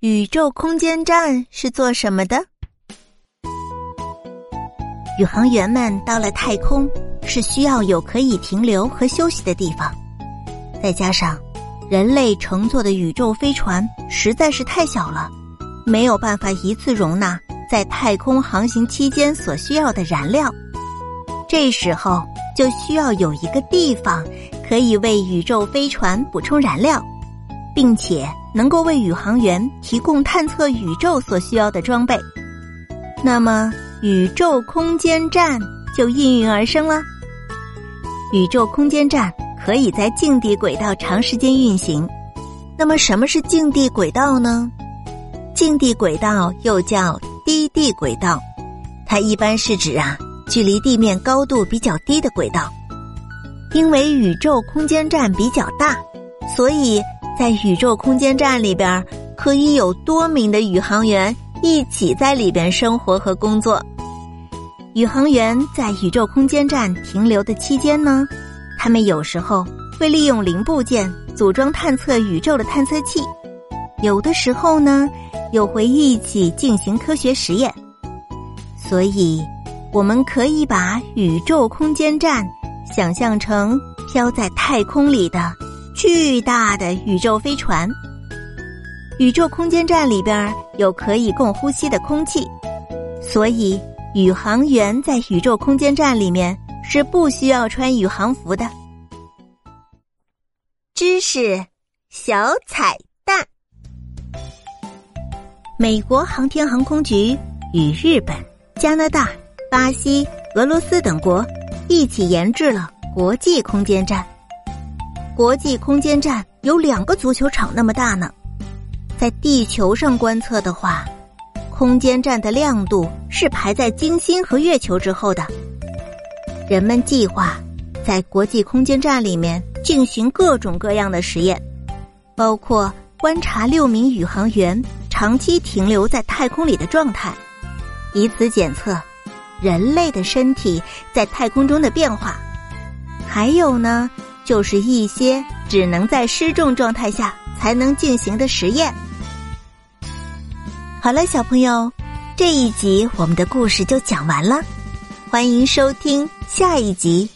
宇宙空间站是做什么的？宇航员们到了太空是需要有可以停留和休息的地方，再加上人类乘坐的宇宙飞船实在是太小了，没有办法一次容纳在太空航行期间所需要的燃料。这时候就需要有一个地方可以为宇宙飞船补充燃料，并且能够为宇航员提供探测宇宙所需要的装备。那么。宇宙空间站就应运而生了。宇宙空间站可以在近地轨道长时间运行。那么，什么是近地轨道呢？近地轨道又叫低地轨道，它一般是指啊距离地面高度比较低的轨道。因为宇宙空间站比较大，所以在宇宙空间站里边可以有多名的宇航员。一起在里边生活和工作。宇航员在宇宙空间站停留的期间呢，他们有时候会利用零部件组装探测宇宙的探测器，有的时候呢又会一起进行科学实验。所以，我们可以把宇宙空间站想象成飘在太空里的巨大的宇宙飞船。宇宙空间站里边有可以供呼吸的空气，所以宇航员在宇宙空间站里面是不需要穿宇航服的。知识小彩蛋：美国航天航空局与日本、加拿大、巴西、俄罗斯等国一起研制了国际空间站。国际空间站有两个足球场那么大呢。在地球上观测的话，空间站的亮度是排在金星和月球之后的。人们计划在国际空间站里面进行各种各样的实验，包括观察六名宇航员长期停留在太空里的状态，以此检测人类的身体在太空中的变化。还有呢，就是一些只能在失重状态下才能进行的实验。好了，小朋友，这一集我们的故事就讲完了，欢迎收听下一集。